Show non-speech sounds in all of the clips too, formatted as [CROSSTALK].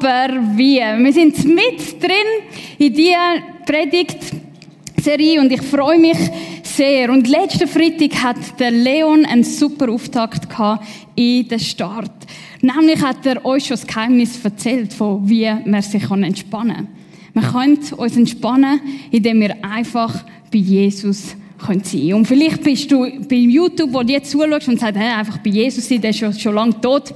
Aber wie? Wir sind mit drin in dieser Predigtserie und ich freue mich sehr. Und letzten Freitag hat der Leon einen super Auftakt gehabt in den Start. Nämlich hat er euch schon das Geheimnis erzählt, von wie man sich entspannen kann. Wir können uns entspannen, indem wir einfach bei Jesus sein können. Und vielleicht bist du bei YouTube, wo du jetzt zuschaust und sagst, hey, einfach bei Jesus sein, der ist schon, schon lange tot.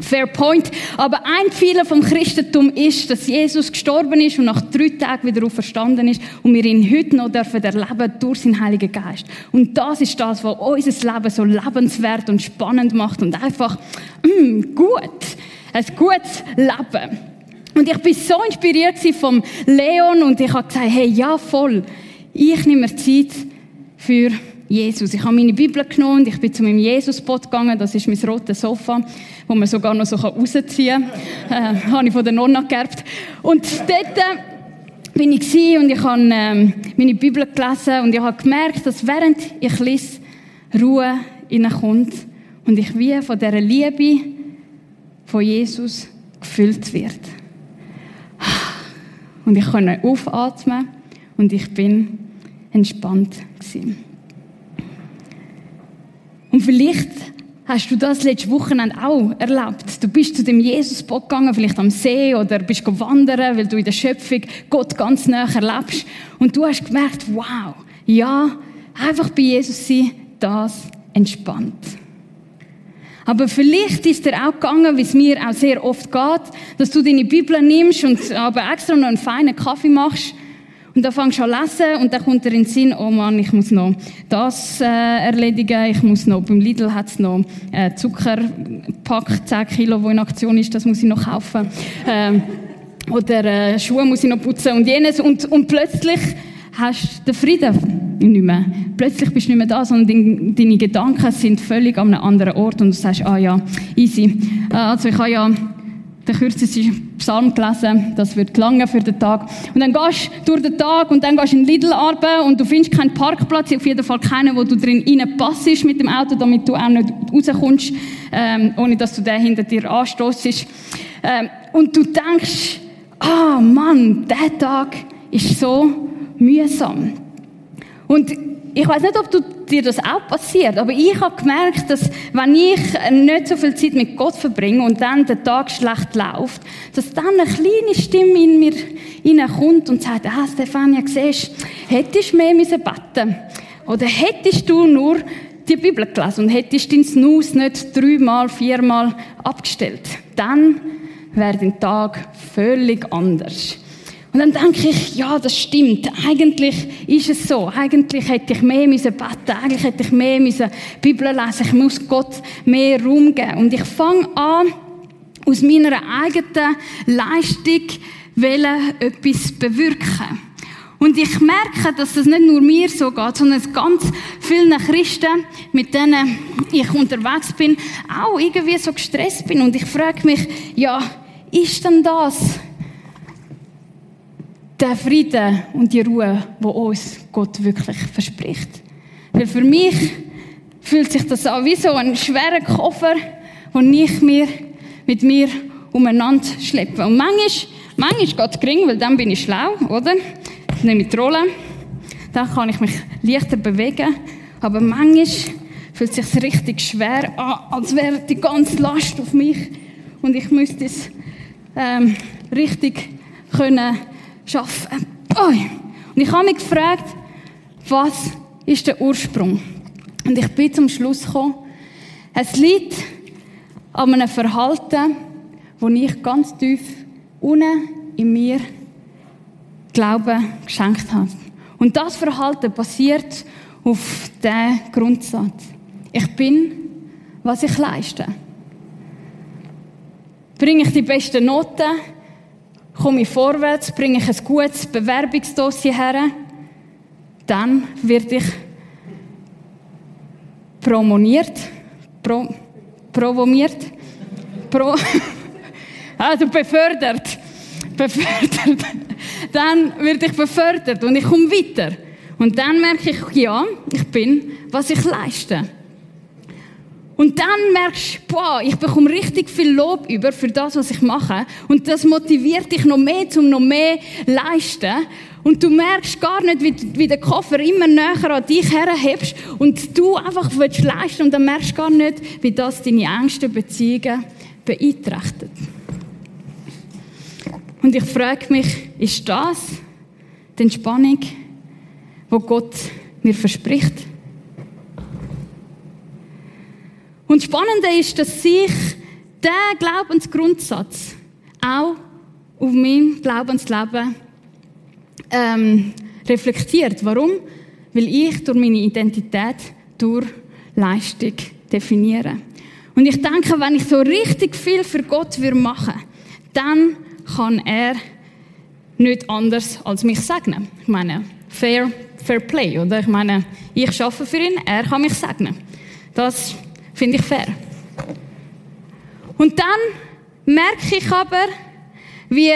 Fair point. Aber ein Fehler vom Christentum ist, dass Jesus gestorben ist und nach drei Tagen wieder auferstanden ist und wir ihn heute noch dürfen erleben durch seinen Heiligen Geist. Und das ist das, was unser Leben so lebenswert und spannend macht und einfach mm, gut. Ein gutes Leben. Und ich bin so inspiriert vom Leon und ich habe gesagt, hey, ja, voll. Ich nehme mir Zeit für Jesus. Ich habe meine Bibel genommen und ich bin zu meinem Jesus-Spot gegangen. Das ist mein rotes Sofa, wo man sogar noch so rausziehen kann. Äh, habe ich von der Nonna geerbt. Und dort äh, bin ich und ich habe äh, meine Bibel gelesen und ich habe gemerkt, dass während ich lese, Ruhe hineinkommt und ich wie von dieser Liebe von Jesus gefüllt wird. Und ich konnte aufatmen und ich bin entspannt gewesen. Und vielleicht hast du das letzte Wochenende auch erlebt. Du bist zu dem Jesus-Bock gegangen, vielleicht am See oder bist wandern, weil du in der Schöpfung Gott ganz nah erlebst. Und du hast gemerkt, wow, ja, einfach bei Jesus sein, das entspannt. Aber vielleicht ist dir auch gegangen, wie es mir auch sehr oft geht, dass du deine Bibel nimmst und aber extra noch einen feinen Kaffee machst und dann fängst du an lesen und dann kommt dir in den Sinn, oh Mann, ich muss noch das äh, erledigen, ich muss noch, beim Lidl hat es noch äh, Zuckerpack, 10 Kilo, wo in Aktion ist, das muss ich noch kaufen. Ähm, oder äh, Schuhe muss ich noch putzen und jenes. Und, und plötzlich hast du den Frieden nicht mehr. Plötzlich bist du nicht mehr da, sondern deine Gedanken sind völlig an einem anderen Ort und du sagst, ah ja, easy. Äh, also ich habe ja den kürzesten Psalm gelesen, das wird lange für den Tag. Und dann gehst du durch den Tag und dann gehst du in Lidl arbeiten und du findest keinen Parkplatz, auf jeden Fall keinen, wo du drin reinpassest mit dem Auto, damit du auch nicht rauskommst, ähm, ohne dass du den hinter dir anstoßest. Ähm, und du denkst, ah oh Mann, der Tag ist so mühsam. Und ich weiß nicht, ob du, dir das auch passiert, aber ich habe gemerkt, dass wenn ich nicht so viel Zeit mit Gott verbringe und dann der Tag schlecht läuft, dass dann eine kleine Stimme in mir hineinkommt und sagt, ah, Stefania, siehst, hättest du mehr müssen beten Oder hättest du nur die Bibel gelesen und hättest deinen Snooze nicht dreimal, viermal abgestellt, dann wäre dein Tag völlig anders. Und dann denke ich, ja, das stimmt. Eigentlich ist es so. Eigentlich hätte ich mehr müssen beten. Eigentlich hätte ich mehr müssen Bibel lesen. Ich muss Gott mehr Raum geben. Und ich fange an, aus meiner eigenen Leistung etwas bewirken. Und ich merke, dass das nicht nur mir so geht, sondern es ganz vielen Christen, mit denen ich unterwegs bin, auch irgendwie so gestresst bin. Und ich frage mich, ja, ist denn das der Frieden und die Ruhe, wo uns Gott wirklich verspricht. Weil für mich fühlt sich das an wie so ein schwerer Koffer, den ich mir mit mir umeinander schleppe. Und manchmal, manchmal geht es gering, weil dann bin ich schlau, oder? Ich nehme die Rolle, dann kann ich mich leichter bewegen. Aber manchmal fühlt es sich richtig schwer an, als wäre die ganze Last auf mich und ich müsste es ähm, richtig können arbeiten. Und ich habe mich gefragt, was ist der Ursprung? Und ich bin zum Schluss gekommen, es liegt an einem Verhalten, das ich ganz tief unten in mir Glauben geschenkt habe. Und das Verhalten basiert auf diesem Grundsatz. Ich bin, was ich leiste. Bringe ich die besten Noten, komme ich vorwärts, bringe ich ein gutes Bewerbungsdossier her, dann werde ich promoniert, pro, promomiert, pro, [LAUGHS] also befördert, befördert. Dann werde ich befördert und ich komme weiter. Und dann merke ich, ja, ich bin, was ich leiste. Und dann merkst du, boah, ich bekomme richtig viel Lob über für das, was ich mache. Und das motiviert dich noch mehr, um noch mehr leisten. Und du merkst gar nicht, wie, wie der Koffer immer näher an dich herhebst und du einfach willst leisten und dann merkst du gar nicht, wie das deine engsten Beziehungen beeinträchtigt. Und ich frage mich, ist das die Entspannung, wo Gott mir verspricht? Und das Spannende ist, dass sich der Glaubensgrundsatz auch auf mein Glaubensleben ähm, reflektiert. Warum? Weil ich durch meine Identität durch Leistung definiere. Und ich denke, wenn ich so richtig viel für Gott machen würde, dann kann er nicht anders als mich segnen. Ich meine, fair, fair play, oder? Ich meine, ich schaffe für ihn, er kann mich segnen. Das finde ich fair. Und dann merke ich aber, wie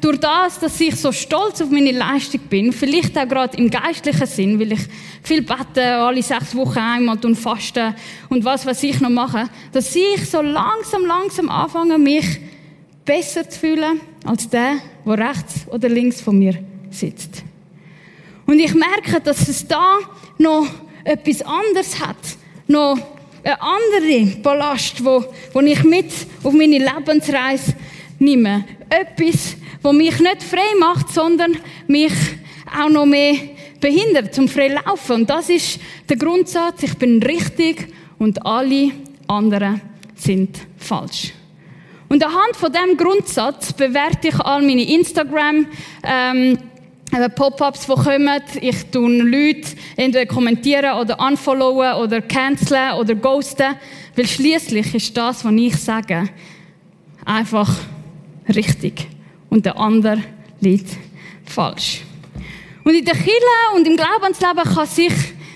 durch das, dass ich so stolz auf meine Leistung bin, vielleicht auch gerade im geistlichen Sinn, weil ich viel bete, alle sechs Wochen einmal und fasten und was, was ich noch mache, dass ich so langsam, langsam anfange, mich besser zu fühlen als der, der rechts oder links von mir sitzt. Und ich merke, dass es da noch etwas anderes hat, noch eine andere Ballast, wo, wo ich mit auf meine Lebensreise nehme. Etwas, wo mich nicht frei macht, sondern mich auch noch mehr behindert zum frei laufen. Und das ist der Grundsatz, ich bin richtig und alle anderen sind falsch. Und anhand von dem Grundsatz bewerte ich all meine Instagram ähm, Pop-ups, die kommen. Ich tue Leute entweder kommentieren oder unfollowen oder canceln oder ghosten. Weil schließlich ist das, was ich sage, einfach richtig. Und der andere liegt falsch. Und in der Kirche und im Glaubensleben kann sich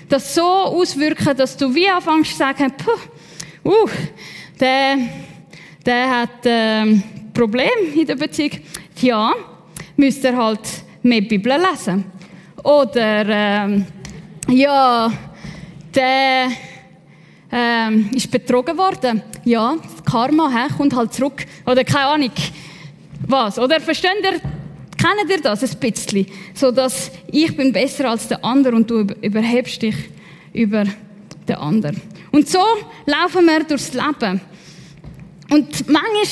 das so auswirken, dass du wie anfängst zu sagen, puh, uh, der der hat ähm, Problem in der Beziehung. Ja, müsste er halt mehr Bibel lesen. Oder ähm, ja, der ähm, ist betrogen worden. Ja, Karma he, kommt halt zurück. Oder keine Ahnung, was. Oder versteht ihr, kennt ihr das ein bisschen? So, dass ich bin besser als der andere und du überhebst dich über den anderen. Und so laufen wir durchs Leben. Und manchmal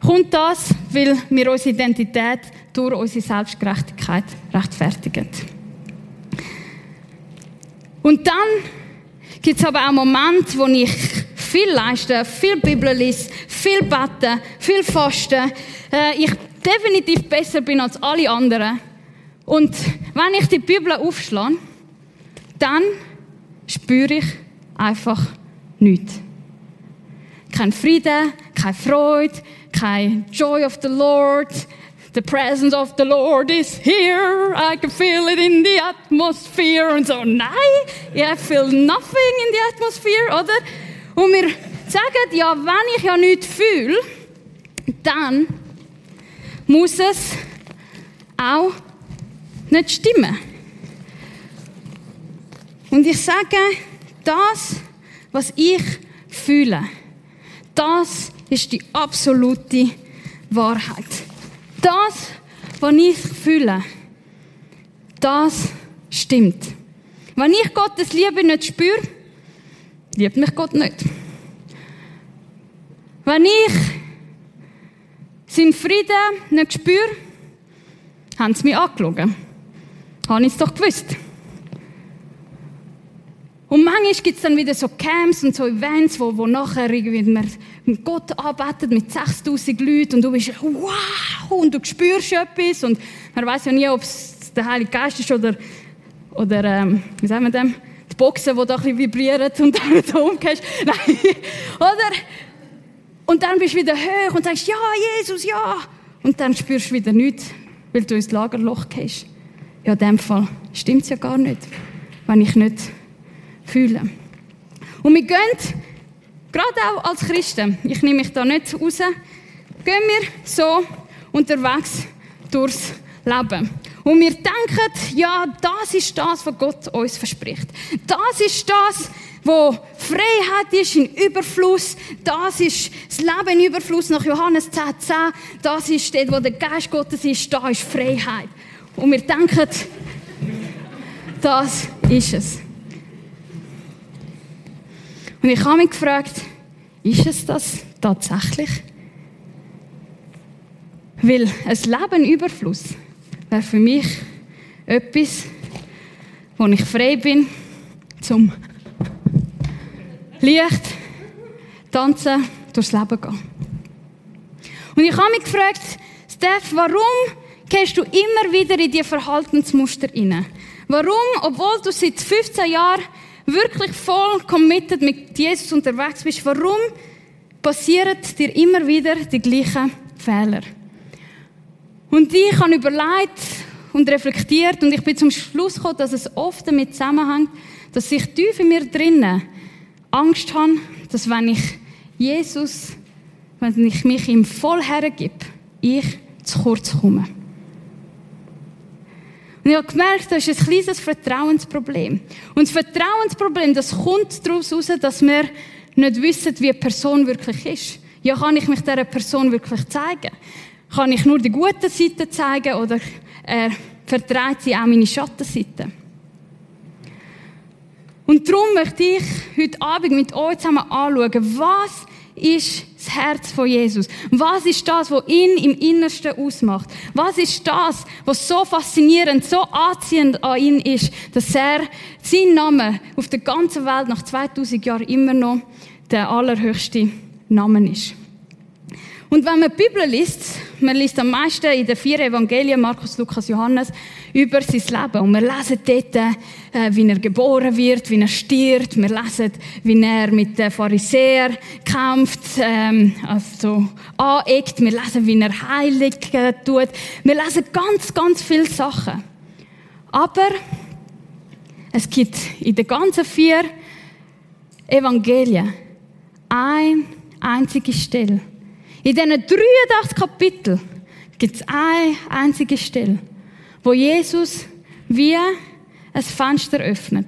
kommt das, weil wir unsere Identität durch unsere Selbstgerechtigkeit rechtfertigen. Und dann gibt es aber auch Momente, wo ich viel leiste, viel Bibel lese, viel bete, viel faste, äh, ich definitiv besser bin als alle anderen. Und wenn ich die Bibel aufschlage, dann spüre ich einfach nichts kein Frieden, keine Freude, kein Joy of the Lord. The presence of the Lord is here. I can feel it in the atmosphere. Und so, nein, I feel nothing in the atmosphere, oder? Und wir sagen, ja, wenn ich ja nichts fühle, dann muss es auch nicht stimmen. Und ich sage, das, was ich fühle, das ist die absolute Wahrheit. Das, was ich fühle, das stimmt. Wenn ich Gottes Liebe nicht spüre, liebt mich Gott nicht. Wenn ich seinen Frieden nicht spüre, haben sie mich angelogen. Habe ich es doch gewusst. Und manchmal gibt es dann wieder so Camps und so Events, wo, wo nachher irgendwie Gott arbeitet mit 6000 Leuten und du bist wow und du spürst etwas und man weiß ja nie, ob es der Heilige Geist ist oder, oder ähm, wie sagen wir dem, die Boxen, die da ein bisschen vibrieren und [LAUGHS] dann so umgehst. Nein. [LAUGHS] oder? Und dann bist du wieder hoch und sagst, ja, Jesus, ja. Und dann spürst du wieder nichts, weil du ins Lagerloch gehst. Ja, in dem Fall stimmt es ja gar nicht, wenn ich nicht fühle. Und wir gehen, gerade auch als Christen, ich nehme mich da nicht raus, gehen wir so unterwegs durchs Leben. Und wir denken, ja, das ist das, was Gott uns verspricht. Das ist das, was Freiheit ist in Überfluss. Das ist das Leben in Überfluss nach Johannes 10, 10. Das ist dort, wo der Geist Gottes ist. Da ist Freiheit. Und wir denken, das ist es. Und ich habe mich gefragt, ist es das tatsächlich? Weil ein Leben Überfluss wäre für mich etwas, wo ich frei bin, zum Licht, tanzen, durchs Leben gehen. Und ich habe mich gefragt, Steph, warum gehst du immer wieder in die Verhaltensmuster rein? Warum, obwohl du seit 15 Jahren wirklich voll committed mit Jesus unterwegs bist, warum passieren dir immer wieder die gleichen Fehler? Und ich habe überlegt und reflektiert und ich bin zum Schluss gekommen, dass es oft damit zusammenhängt, dass ich tief in mir drinnen Angst habe, dass wenn ich Jesus, wenn ich mich ihm voll hergebe, ich zu kurz komme. Und ich habe gemerkt, das ist ein kleines Vertrauensproblem. Und das Vertrauensproblem, das kommt daraus heraus, dass wir nicht wissen, wie eine Person wirklich ist. Ja, kann ich mich dieser Person wirklich zeigen? Kann ich nur die guten Seiten zeigen oder äh, vertreibt sie auch meine Schattenseite? Und darum möchte ich heute Abend mit euch zusammen anschauen, was ist das Herz von Jesus? Was ist das, was ihn im Innersten ausmacht? Was ist das, was so faszinierend, so anziehend an ihn ist, dass er, sein Name auf der ganzen Welt nach 2000 Jahren immer noch der allerhöchste Name ist? Und wenn man die Bibel liest, man liest am meisten in den vier Evangelien, Markus, Lukas, Johannes, über sein Leben. Und wir lesen dort, äh, wie er geboren wird, wie er stirbt. Wir lesen, wie er mit den Pharisäern kämpft, ähm, also aneckt. Wir lesen, wie er heilig äh, tut. Wir lesen ganz, ganz viele Sachen. Aber es gibt in den ganzen vier Evangelien eine einzige Stelle, in diesen 83 Kapiteln gibt es eine einzige Stelle, wo Jesus wie ein Fenster öffnet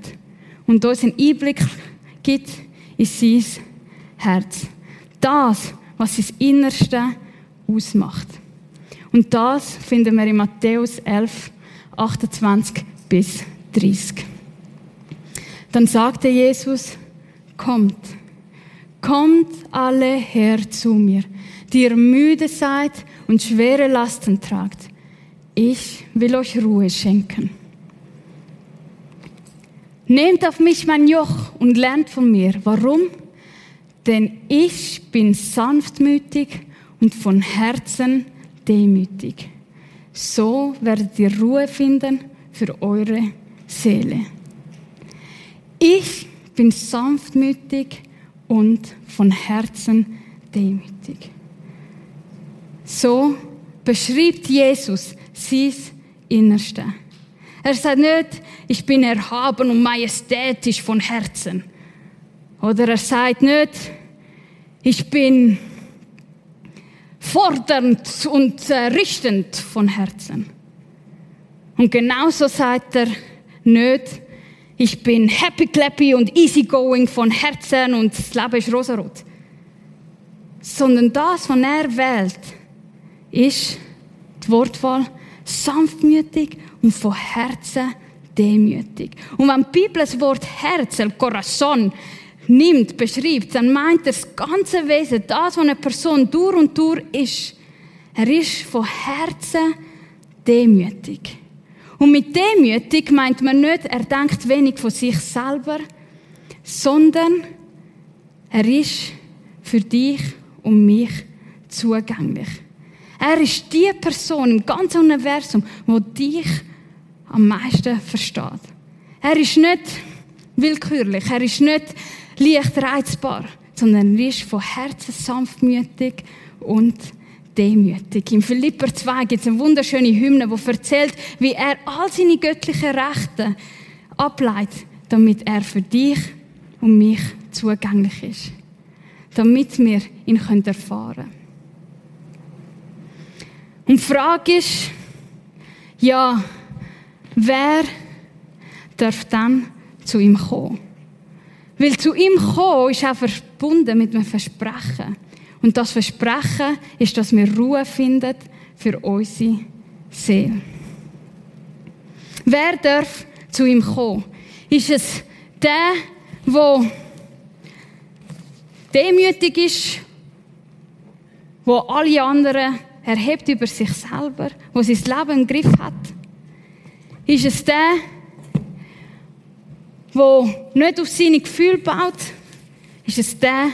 und uns einen Einblick gibt in sein Herz. Das, was sein Innerste ausmacht. Und das finden wir in Matthäus 11, 28 bis 30. Dann sagte Jesus, kommt, kommt alle her zu mir die ihr müde seid und schwere Lasten tragt. Ich will euch Ruhe schenken. Nehmt auf mich mein Joch und lernt von mir. Warum? Denn ich bin sanftmütig und von Herzen demütig. So werdet ihr Ruhe finden für eure Seele. Ich bin sanftmütig und von Herzen demütig. So beschreibt Jesus sein Innerste. Er sagt nicht, ich bin erhaben und majestätisch von Herzen. Oder er sagt nicht, ich bin fordernd und richtend von Herzen. Und genauso sagt er nicht, ich bin happy clappy und easygoing von Herzen und das Leben ist rosarot. Sondern das, was er wählt, ist die Wortwahl sanftmütig und von Herzen demütig. Und wenn die Bibel das Wort Herz, el Corazon, nimmt, beschreibt, dann meint das ganze Wesen, das, was eine Person durch und durch ist. Er ist von Herzen demütig. Und mit demütig meint man nicht, er denkt wenig von sich selber, sondern er ist für dich und mich zugänglich. Er ist die Person im ganzen Universum, wo dich am meisten versteht. Er ist nicht willkürlich, er ist nicht leicht reizbar, sondern er ist von Herzen sanftmütig und demütig. Im Philipper 2 gibt es eine wunderschöne Hymne, die erzählt, wie er all seine göttlichen Rechte ableitet, damit er für dich und mich zugänglich ist. Damit wir ihn erfahren können. Und die Frage ist, ja, wer darf dann zu ihm kommen? Weil zu ihm kommen ist auch verbunden mit einem Versprechen. Und das Versprechen ist, dass wir Ruhe finden für unsere Seele. Wer darf zu ihm kommen? Ist es der, der demütig ist, wo alle anderen erhebt über sich selber, wo sein Leben im Griff hat? Ist es der, der nicht auf seine Gefühle baut? Ist es der,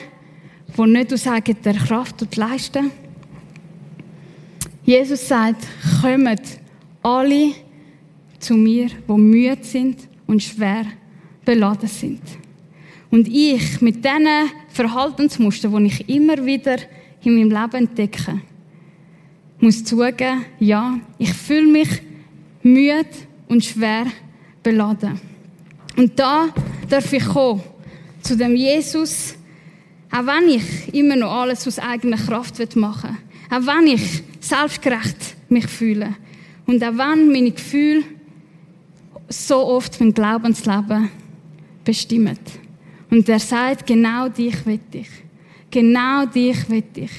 der nicht aus eigener Kraft leisten Jesus sagt, kommt alle zu mir, die müde sind und schwer beladen sind. Und ich mit diesen Verhaltensmustern, die ich immer wieder in meinem Leben entdecke, muss zugeben, ja, ich fühle mich müde und schwer beladen. Und da darf ich kommen zu dem Jesus, auch wenn ich immer noch alles aus eigener Kraft machen will. Auch wenn ich selbstgerecht mich fühle. Und auch wenn meine Gefühle so oft mein Glaubensleben bestimmen. Und er sagt, genau dich will ich. Genau dich will ich.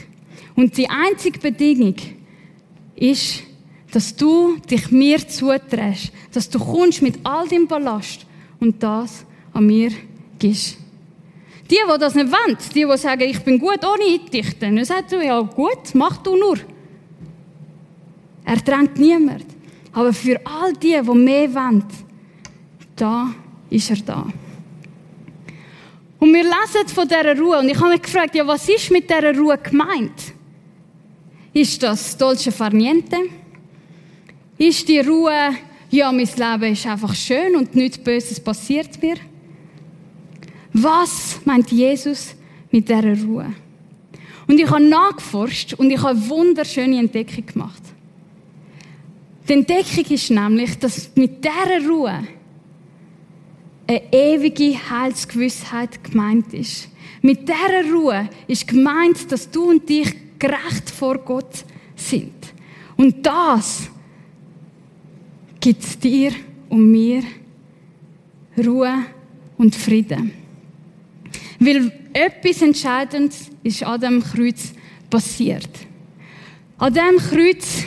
Und die einzige Bedingung ist, dass du dich mir zuträgst, dass du kommst mit all deinem Ballast und das an mir gibst. Die, die das nicht wollen, die, die sagen, ich bin gut ohne dich, dann sagt du, ja gut, mach du nur. Er drängt niemand. Aber für all die, die mehr wollen, da ist er da. Und wir lesen von dieser Ruhe. Und ich habe mich gefragt, ja, was ist mit dieser Ruhe gemeint? Ist das Dolce Far Niente? Ist die Ruhe, ja, mein Leben ist einfach schön und nichts Böses passiert mir? Was meint Jesus mit dieser Ruhe? Und ich habe nachgeforscht und ich habe eine wunderschöne Entdeckung gemacht. Die Entdeckung ist nämlich, dass mit dieser Ruhe eine ewige Heilsgewissheit gemeint ist. Mit dieser Ruhe ist gemeint, dass du und ich gerecht vor Gott sind. Und das gibt dir und mir Ruhe und Frieden. Weil etwas Entscheidendes ist an dem Kreuz passiert. An dem Kreuz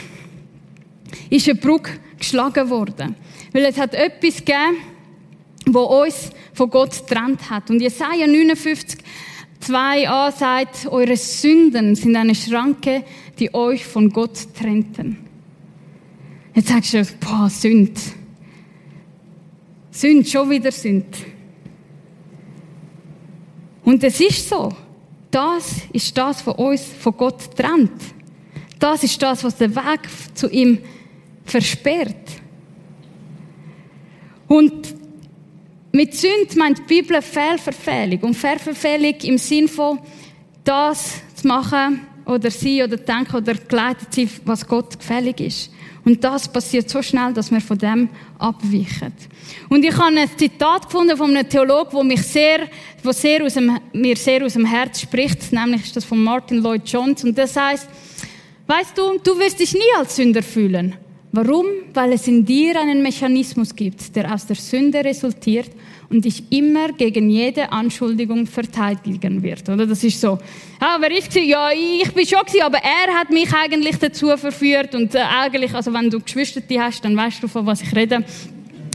ist eine Brücke geschlagen worden. Weil es hat etwas gegeben, wo uns von Gott getrennt hat. Und Jesaja 59, 2a sagt, eure Sünden sind eine Schranke, die euch von Gott trennten. Jetzt sagst du, boah, Sünd. Sünd, schon wieder Sünd. Und es ist so. Das ist das, was uns von Gott trennt. Das ist das, was den Weg zu ihm versperrt. Und mit Sünd meint die Bibel Fehlverfehlung. Und Fehlverfehlung im Sinn von das zu machen oder sein oder denken oder geleitet sein, was Gott gefällig ist. Und das passiert so schnell, dass wir von dem abweichen. Und ich habe ein Zitat gefunden von einem Theologen, wo mich sehr, wo sehr aus dem, mir sehr aus dem Herz spricht, nämlich ist das von Martin Lloyd Jones. Und das heißt, weißt du, du wirst dich nie als Sünder fühlen. Warum? Weil es in dir einen Mechanismus gibt, der aus der Sünde resultiert und dich immer gegen jede Anschuldigung verteidigen wird. Oder das ist so. Ah, wer ist sie? Ja, ich bin schon gewesen, aber er hat mich eigentlich dazu verführt und äh, eigentlich, also wenn du Geschwister hast, dann weißt du von was ich rede.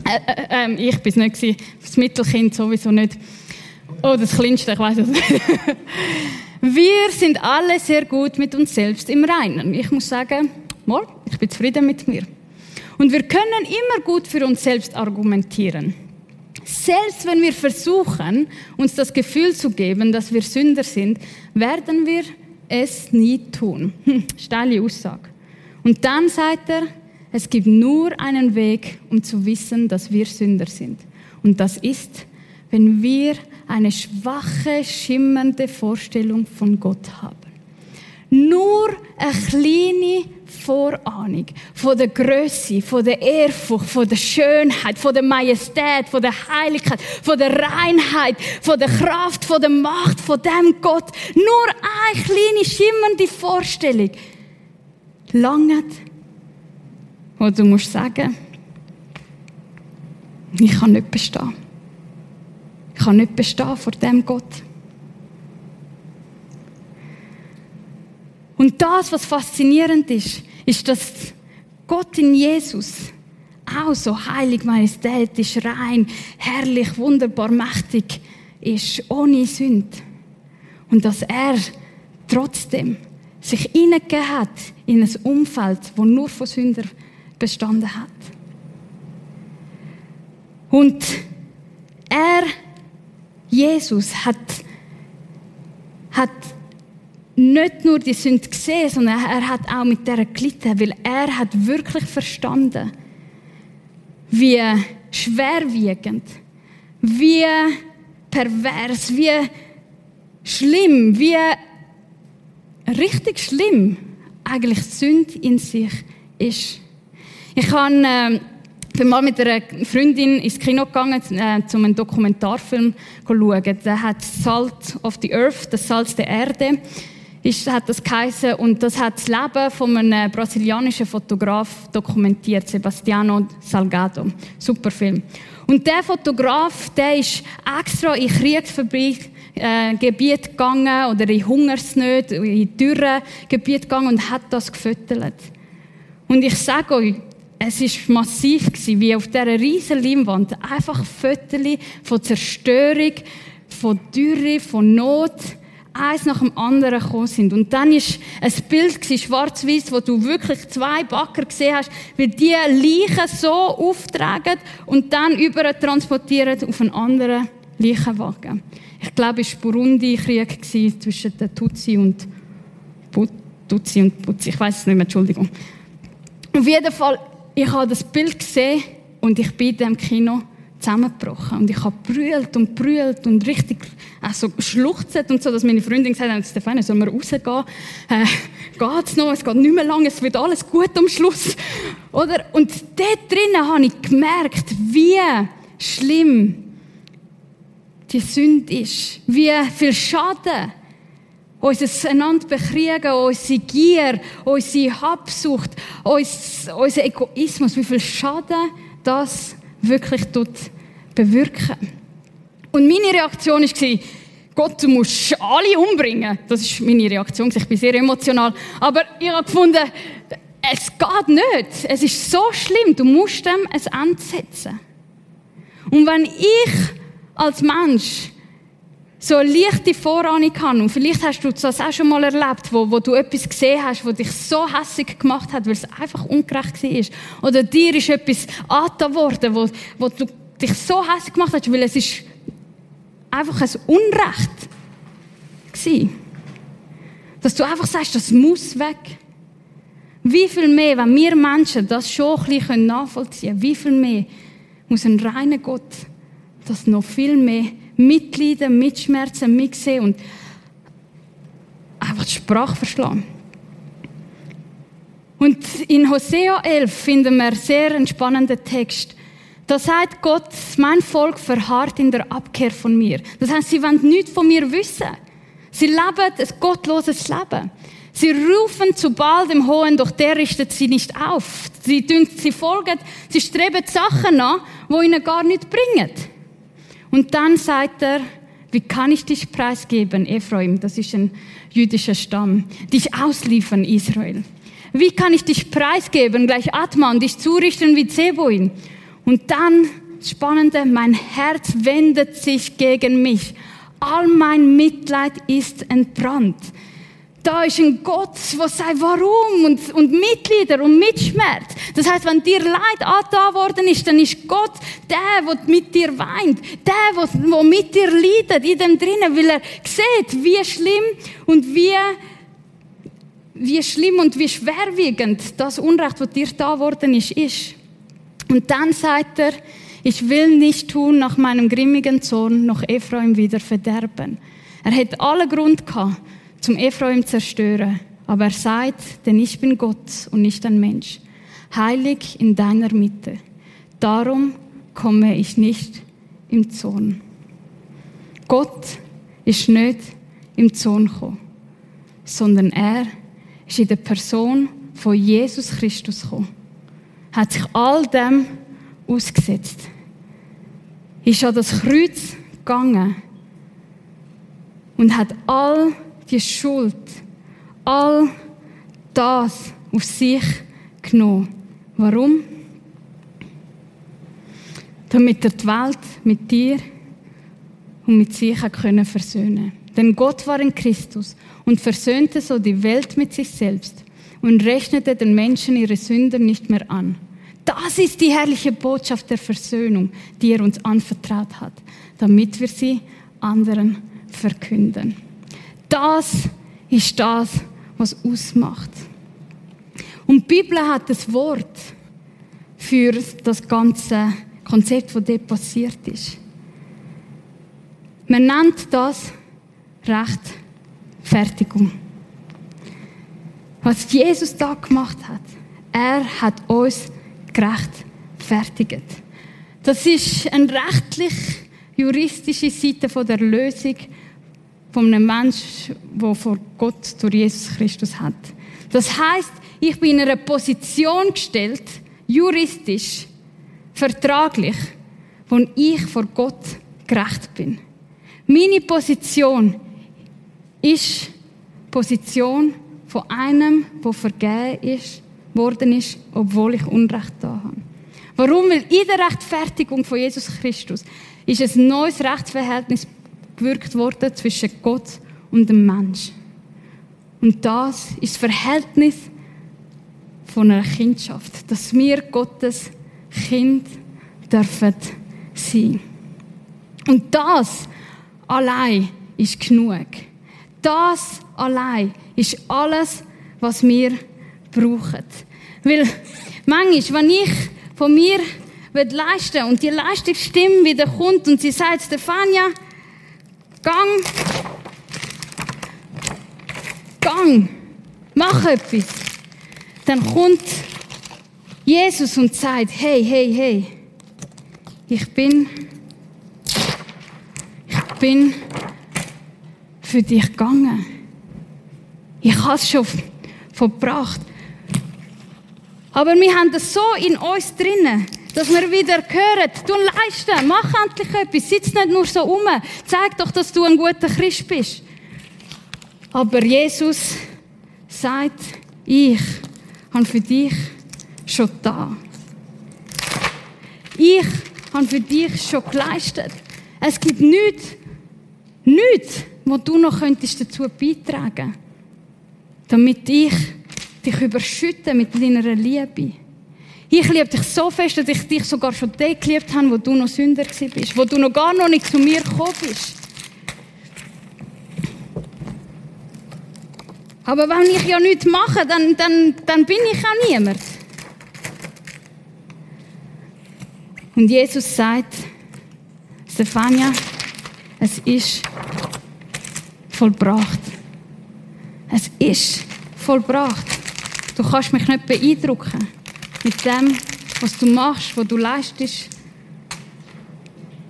Äh, äh, äh ich bin es nicht gewesen, das Mittelkind sowieso nicht. Oh, das Kleinste, ich weiß es nicht. [LAUGHS] Wir sind alle sehr gut mit uns selbst im Reinen. Ich muss sagen, mal, ich bin zufrieden mit mir. Und wir können immer gut für uns selbst argumentieren. Selbst wenn wir versuchen, uns das Gefühl zu geben, dass wir Sünder sind, werden wir es nie tun. Hm, steile Aussage. Und dann sagt er, es gibt nur einen Weg, um zu wissen, dass wir Sünder sind. Und das ist, wenn wir eine schwache, schimmernde Vorstellung von Gott haben. Nur eine kleine Vorahnung von der Größe, von der Ehrfurcht, von der Schönheit, von der Majestät, von der Heiligkeit, von der Reinheit, von der Kraft, von der Macht, von dem Gott. Nur eine kleine schimmernde Vorstellung langt, wo du musst sagen, ich kann nicht bestehen. Ich kann nicht bestehen vor dem Gott. Und das, was faszinierend ist, ist, dass Gott in Jesus auch so heilig, majestätisch, rein, herrlich, wunderbar, mächtig ist, ohne Sünde. Und dass er trotzdem sich hineingegeben hat in ein Umfeld, wo nur von Sündern bestanden hat. Und er, Jesus, hat, hat nicht nur die Sünde gesehen, sondern er hat auch mit der gelitten, weil er hat wirklich verstanden, wie schwerwiegend, wie pervers, wie schlimm, wie richtig schlimm eigentlich Sünde in sich ist. Ich habe, äh, bin mal mit einer Freundin ins Kino gegangen, äh, um einen Dokumentarfilm zu schauen. Der hat Salt of the Earth, das Salz der Erde ist, hat das geheißen, und das hat das Leben von einem brasilianischen Fotograf dokumentiert, Sebastiano Salgado. Super Film. Und der Fotograf, der ist extra in Kriegsgebiete äh, gegangen oder in Hungersnöte, in dürre Gebiete gegangen und hat das gefüttert. Und ich sage euch, es ist massiv gewesen, wie auf dieser riesen Leinwand einfach Fotos von Zerstörung, von Dürre, von Not, eins nach dem anderen gekommen sind. Und dann ist ein Bild schwarz-weiß, wo du wirklich zwei Backer gesehen hast, wie die Leichen so auftragen und dann über transportieren auf einen anderen Leichenwagen. Ich glaube, es war Burundi-Krieg zwischen den Tutsi und Tutsi und Putzi. Ich weiß es nicht mehr, Entschuldigung. Auf jeden Fall, ich habe das Bild gesehen und ich bin in dem Kino zusammengebrochen. Und ich habe brüllt und brüllt und richtig also schluchzt und so, dass meine Freundin gesagt hat, Stefanie, sollen wir rausgehen? Äh, geht's noch? Es geht nicht mehr lange, es wird alles gut am Schluss. Oder? Und dort drinnen habe ich gemerkt, wie schlimm die Sünde ist. Wie viel Schaden unser einander bekriegen, unsere Gier, unsere Habsucht, unser Egoismus, wie viel Schaden das wirklich tut bewirken. Und meine Reaktion war, Gott, du musst alle umbringen. Das ist meine Reaktion. Ich bin sehr emotional. Aber ich habe gefunden, es geht nicht. Es ist so schlimm. Du musst dem ein Ende setzen. Und wenn ich als Mensch so eine leichte Vorahnung habe, und vielleicht hast du das auch schon mal erlebt, wo, wo du etwas gesehen hast, wo dich so hässlich gemacht hat, weil es einfach ungerecht war. Oder dir ist etwas angetan worden, wo, wo du dich so hässlich gemacht hast, weil es ist einfach ein Unrecht war. Dass du einfach sagst, das muss weg. Wie viel mehr, wenn wir Menschen das schon ein bisschen nachvollziehen können, wie viel mehr muss ein reiner Gott das noch viel mehr mitleiden, mitschmerzen, mitsehen und einfach die Sprache verschlagen. Und in Hosea 11 finden wir einen sehr entspannenden Text. Da sagt Gott, mein Volk verharrt in der Abkehr von mir. Das heißt, sie wollen nichts von mir wissen. Sie leben ein gottloses Leben. Sie rufen zu Baal dem Hohen, doch der richtet sie nicht auf. Sie, sie folgen, sie streben Sachen an, wo ihnen gar nichts bringen. Und dann sagt er, wie kann ich dich preisgeben, Ephraim, das ist ein jüdischer Stamm, dich ausliefern, Israel. Wie kann ich dich preisgeben, gleich Atman, dich zurichten wie Zeboin? Und dann, spannende, mein Herz wendet sich gegen mich. All mein Mitleid ist entbrannt. Da ist ein Gott, der sagt, warum und, und Mitleider und Mitschmerz. Das heißt, wenn dir Leid angetan worden ist, dann ist Gott der, der mit dir weint, der, der mit dir leidet, in dem drinnen, weil er sieht, wie schlimm und wie, wie schlimm und wie schwerwiegend das Unrecht, das dir da worden ist, ist. Und dann sagt er, ich will nicht tun nach meinem grimmigen Zorn noch Ephraim wieder verderben. Er hätte alle Grund gehabt, zum Ephraim zerstören. Aber er sagt, denn ich bin Gott und nicht ein Mensch, heilig in deiner Mitte. Darum komme ich nicht im Zorn. Gott ist nicht im Zorn gekommen, sondern er ist in der Person von Jesus Christus gekommen hat sich all dem ausgesetzt. Ist an das Kreuz gegangen und hat all die Schuld, all das auf sich genommen. Warum? Damit er die Welt mit dir und mit sich können versöhnen. Denn Gott war in Christus und versöhnte so die Welt mit sich selbst und rechnete den Menschen ihre Sünden nicht mehr an. Das ist die herrliche Botschaft der Versöhnung, die er uns anvertraut hat, damit wir sie anderen verkünden. Das ist das, was ausmacht. Und die Bibel hat das Wort für das ganze Konzept, was dort passiert ist. Man nennt das Rechtfertigung. Was Jesus da gemacht hat, er hat uns gerechtfertigt. Das ist eine rechtlich-juristische Seite von der Lösung von einem Menschen, der vor Gott durch Jesus Christus hat. Das heißt, ich bin in einer Position gestellt, juristisch, vertraglich, wo ich vor Gott gerecht bin. Meine Position ist Position von einem, wo vergeben ist, worden ist, obwohl ich Unrecht da habe. Warum? Weil in der Rechtfertigung von Jesus Christus ist ein neues Rechtsverhältnis gewirkt worden zwischen Gott und dem Mensch. Und das ist das Verhältnis von einer Kindschaft, dass wir Gottes Kind dürfen sein. Und das allein ist genug. Das allein ist alles, was wir brauchen. Weil manchmal, wenn ich von mir leisten und die Leistungsstimme wieder kommt und sie sagt, Stefania, gang, gang, mach etwas, dann kommt Jesus und sagt, hey, hey, hey, ich bin, ich bin für dich gegangen. Ich habe es schon verbracht. Aber wir haben das so in uns drinnen, dass wir wieder hören, du leisten, mach endlich etwas, sitz nicht nur so um, zeig doch, dass du ein guter Christ bist. Aber Jesus sagt, ich habe für dich schon da. Ich habe für dich schon geleistet. Es gibt nichts, nichts, was du noch könntest dazu beitragen damit ich dich überschütte mit deiner Liebe. Ich liebe dich so fest, dass ich dich sogar schon dort geliebt habe, wo du noch Sünder bist, wo du noch gar noch nicht zu mir gekommen bist. Aber wenn ich ja nichts mache, dann, dann, dann bin ich auch niemand. Und Jesus sagt, Stefania, es ist vollbracht. Es ist vollbracht. Du kannst mich nicht beeindrucken mit dem, was du machst, was du leistest,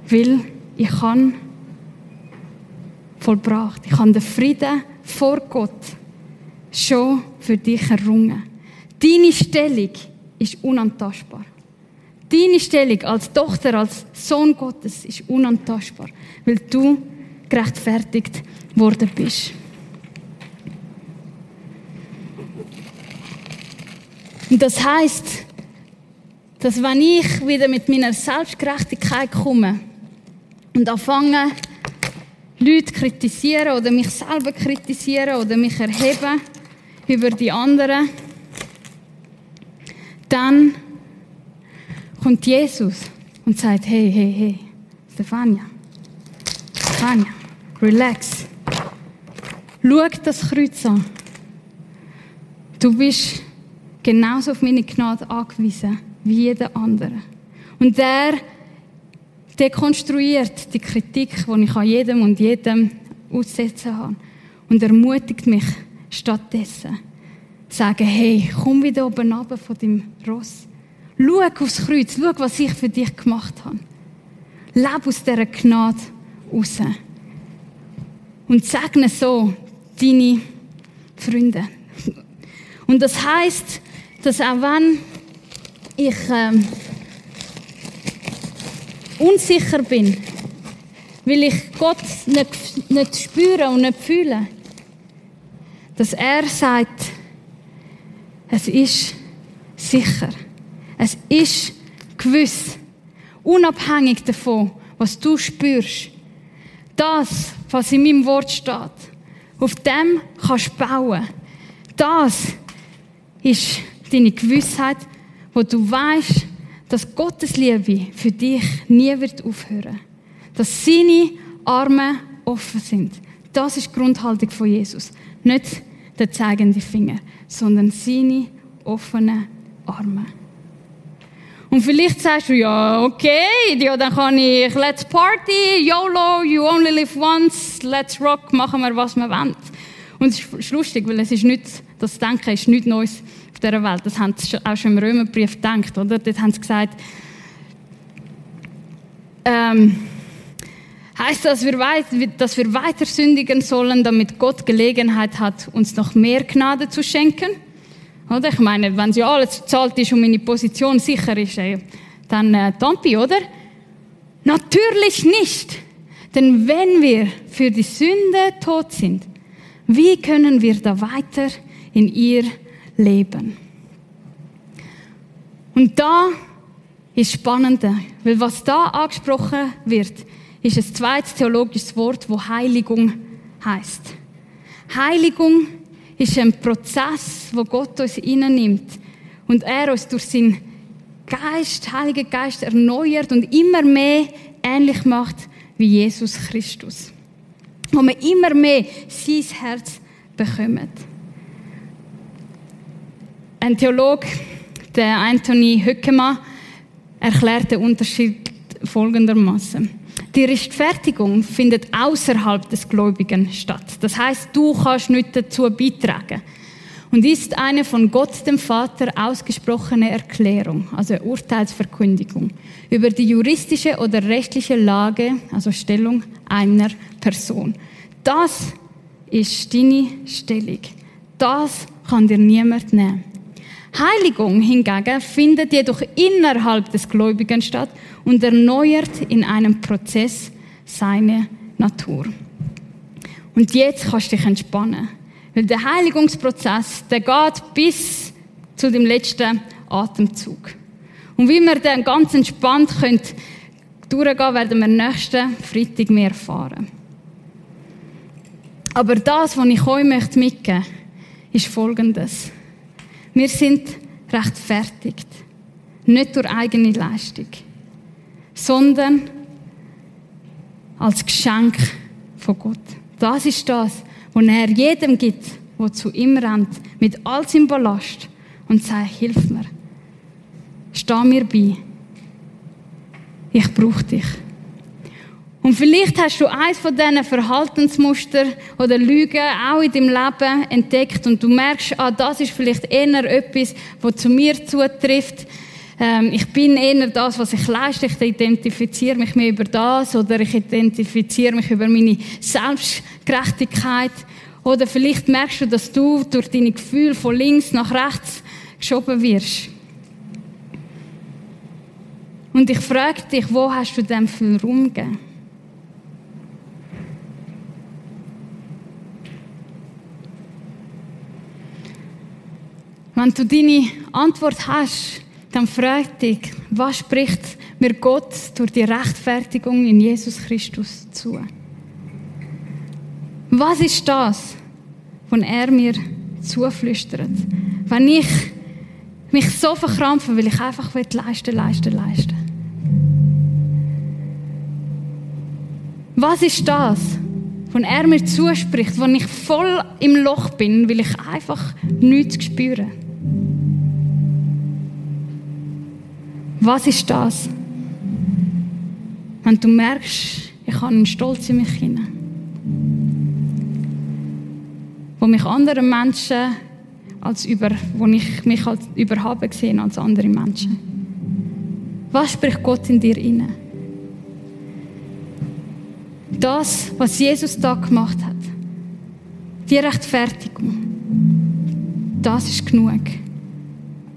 weil ich kann vollbracht. Ich habe den Frieden vor Gott schon für dich errungen. Deine Stellung ist unantastbar. Deine Stellung als Tochter, als Sohn Gottes ist unantastbar, weil du gerechtfertigt worden bist. Und das heißt, dass wenn ich wieder mit meiner Selbstgerechtigkeit komme und anfange, Leute kritisieren oder mich selber kritisieren oder mich erheben über die anderen, dann kommt Jesus und sagt, hey, hey, hey, Stefania, Stefania, relax. Schau das Kreuz an. Du bist genauso auf meine Gnade angewiesen wie jeder andere. Und der dekonstruiert die Kritik, die ich an jedem und jedem aussetzen habe und ermutigt mich stattdessen, sagen, hey, komm wieder oben runter von deinem Ross. Schau aufs Kreuz, schau, was ich für dich gemacht habe. Leb aus dieser Gnade raus. Und segne so deine Freunde. Und das heißt, dass auch wenn ich ähm, unsicher bin, will ich Gott nicht, nicht spüren und nicht fühlen. Dass er sagt, es ist sicher. Es ist gewiss. Unabhängig davon, was du spürst. Das, was in meinem Wort steht. Auf dem kannst du bauen. Das ist deine Gewissheit, wo du weißt, dass Gottes Liebe für dich nie wird aufhören. Dass seine Arme offen sind. Das ist die Grundhaltung von Jesus. Nicht der zeigende Finger, sondern seine offenen Arme. Und vielleicht sagst du, ja, okay, ja, dann kann ich, let's party, YOLO, you only live once, let's rock, machen wir, was wir wollen. Und es ist lustig, weil es ist nicht, das Denken ist nichts Neues dieser Welt. Das haben sie auch schon im Römerbrief gedacht, oder? Dort haben sie gesagt, ähm, heißt das, dass wir weiter sündigen sollen, damit Gott Gelegenheit hat, uns noch mehr Gnade zu schenken? Oder? Ich meine, wenn ja alles zahlt ist und meine Position sicher ist, ey, dann äh, Tampi, oder? Natürlich nicht. Denn wenn wir für die Sünde tot sind, wie können wir da weiter in ihr leben? Und da ist spannend, weil was da angesprochen wird, ist ein zweites theologisches Wort, wo Heiligung heißt. Heiligung ist ein Prozess, wo Gott uns nimmt und er uns durch seinen Geist, Heiligen Geist erneuert und immer mehr ähnlich macht wie Jesus Christus. Wo man immer mehr sein Herz bekommt. Ein Theologe, der Anthony Höckemann, erklärt den Unterschied folgendermaßen. Die Rechtfertigung findet außerhalb des Gläubigen statt. Das heißt, du kannst nicht dazu beitragen. Und ist eine von Gott dem Vater ausgesprochene Erklärung, also Urteilsverkündigung, über die juristische oder rechtliche Lage, also Stellung einer Person. Das ist deine Stellung. Das kann dir niemand nehmen. Heiligung hingegen findet jedoch innerhalb des Gläubigen statt und erneuert in einem Prozess seine Natur. Und jetzt kannst du dich entspannen. Weil der Heiligungsprozess, der geht bis zu dem letzten Atemzug. Und wie wir dann ganz entspannt können durchgehen, werden wir nächsten Freitag mehr erfahren. Aber das, was ich euch mitgeben möchte, ist Folgendes. Wir sind rechtfertigt. Nicht durch eigene Leistung, sondern als Geschenk von Gott. Das ist das, was er jedem gibt, der zu ihm rennt, mit all seinem Ballast und sagt, hilf mir. Steh mir bei. Ich brauche dich. Und vielleicht hast du eins von diesen Verhaltensmuster oder Lügen auch in deinem Leben entdeckt und du merkst, ah, das ist vielleicht eher etwas, was zu mir zutrifft. Ähm, ich bin eher das, was ich leiste. Ich identifiziere mich mehr über das oder ich identifiziere mich über meine Selbstgerechtigkeit. Oder vielleicht merkst du, dass du durch deine Gefühle von links nach rechts geschoben wirst. Und ich frage dich, wo hast du dem viel Raum gegeben? Wenn du deine Antwort hast, dann frag dich, was spricht mir Gott durch die Rechtfertigung in Jesus Christus zu? Was ist das, was er mir zuflüstert? Wenn ich mich so verkrampfe, weil ich einfach leisten, leisten, leisten. Was ist das, was er mir zuspricht, wenn ich voll im Loch bin, weil ich einfach nichts spüre? Was ist das? Wenn du merkst, ich habe einen Stolz in mich hinein, wo mich andere Menschen als über, wo ich mich als überhaben gesehen als andere Menschen. Was spricht Gott in dir inne? Das, was Jesus da gemacht hat, die Rechtfertigung, das ist genug.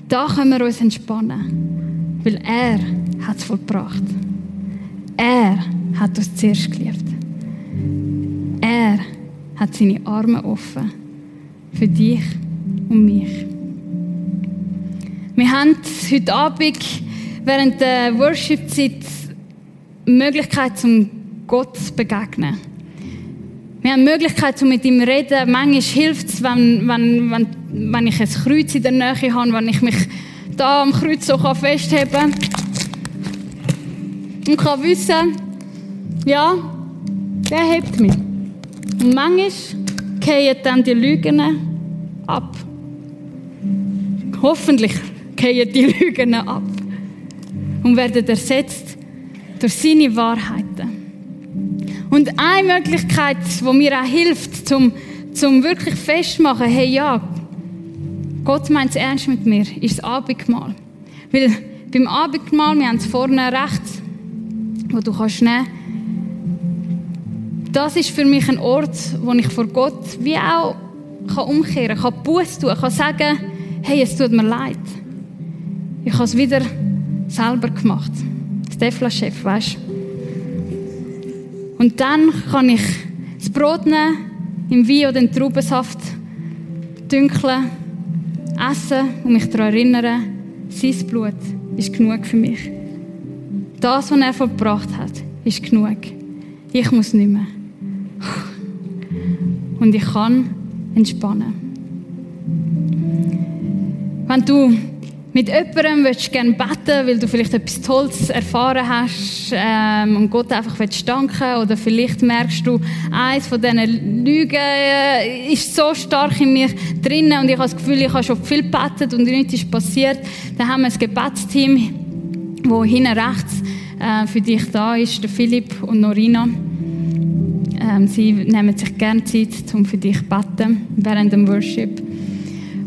Da können wir uns entspannen weil er hat es vollbracht. Er hat uns zuerst geliebt. Er hat seine Arme offen für dich und mich. Wir haben heute Abend während der Worship-Zeit Möglichkeit, zum Gott zu begegnen. Wir haben die Möglichkeit, um mit ihm zu reden. Manchmal hilft es, wenn, wenn, wenn, wenn ich ein Kreuz in der Nähe habe, wenn ich mich da am Kreuz so festheben kann. Und kann wissen, ja, der hebt mich. Und manchmal gehen dann die Lügen ab. Hoffentlich gehen die [LAUGHS] Lügen ab und werden ersetzt durch seine Wahrheiten. Und eine Möglichkeit, die mir auch hilft, zum, zum wirklich festmachen, hey ja, Gott meint es ernst mit mir, ist das Abendmahl. Weil beim Abendmahl, wir haben es vorne rechts, wo du kannst nehmen das ist für mich ein Ort, wo ich vor Gott wie auch kann umkehren kann, kann Buß tun, kann sagen, hey, es tut mir leid. Ich habe es wieder selber gemacht. Stefla-Chef, weißt Und dann kann ich das Brot nehmen, im Wein oder den Traubensaft dünkeln, essen und mich daran erinnern, sein Blut ist genug für mich. Das, was er verbracht hat, ist genug. Ich muss nicht mehr. Und ich kann entspannen. Wenn du mit jemandem willst gerne beten, weil du vielleicht etwas Tolles erfahren hast ähm, und Gott einfach willst danken oder vielleicht merkst du, eins von diesen Lügen äh, ist so stark in mir drinnen und ich habe das Gefühl, ich habe schon viel gebetet und nichts ist passiert, dann haben wir ein Gebetsteam, wo hinten rechts äh, für dich da ist, der Philipp und Norina. Ähm, sie nehmen sich gerne Zeit, um für dich zu beten während dem Worship.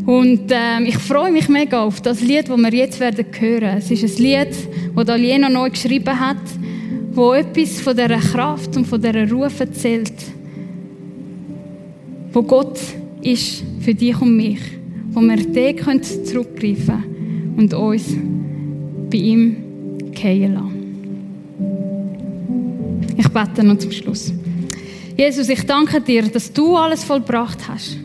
Und ähm, ich freue mich mega auf das Lied, das wir jetzt werden hören. Es ist ein Lied, das Aliena neu geschrieben hat, wo etwas von dieser Kraft und von dieser Ruf erzählt, wo Gott ist für dich und mich, wo wir den zurückgreifen können und uns bei ihm gehen lassen. Ich bete noch zum Schluss. Jesus, ich danke dir, dass du alles vollbracht hast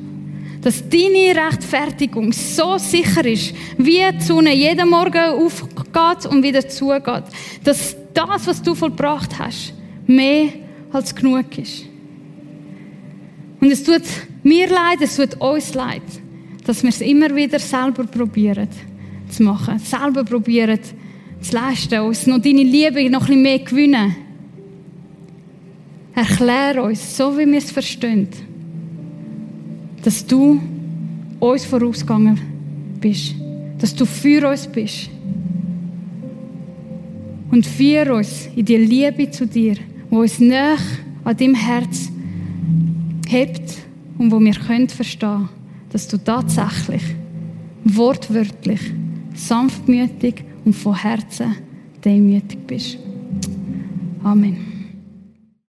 dass deine Rechtfertigung so sicher ist, wie die Sonne jeden Morgen aufgeht und wieder zugeht. Dass das, was du vollbracht hast, mehr als genug ist. Und es tut mir leid, es tut uns leid, dass wir es immer wieder selber probieren zu machen. Selber probieren zu leisten, uns noch deine Liebe noch ein bisschen mehr gewinnen. Erklär uns, so wie wir es verstehen dass du uns vorausgegangen bist. Dass du für uns bist. Und führ uns in die Liebe zu dir, wo uns näher an deinem Herz hebt und wo wir können verstehen, dass du tatsächlich, wortwörtlich, sanftmütig und von Herzen demütig bist. Amen.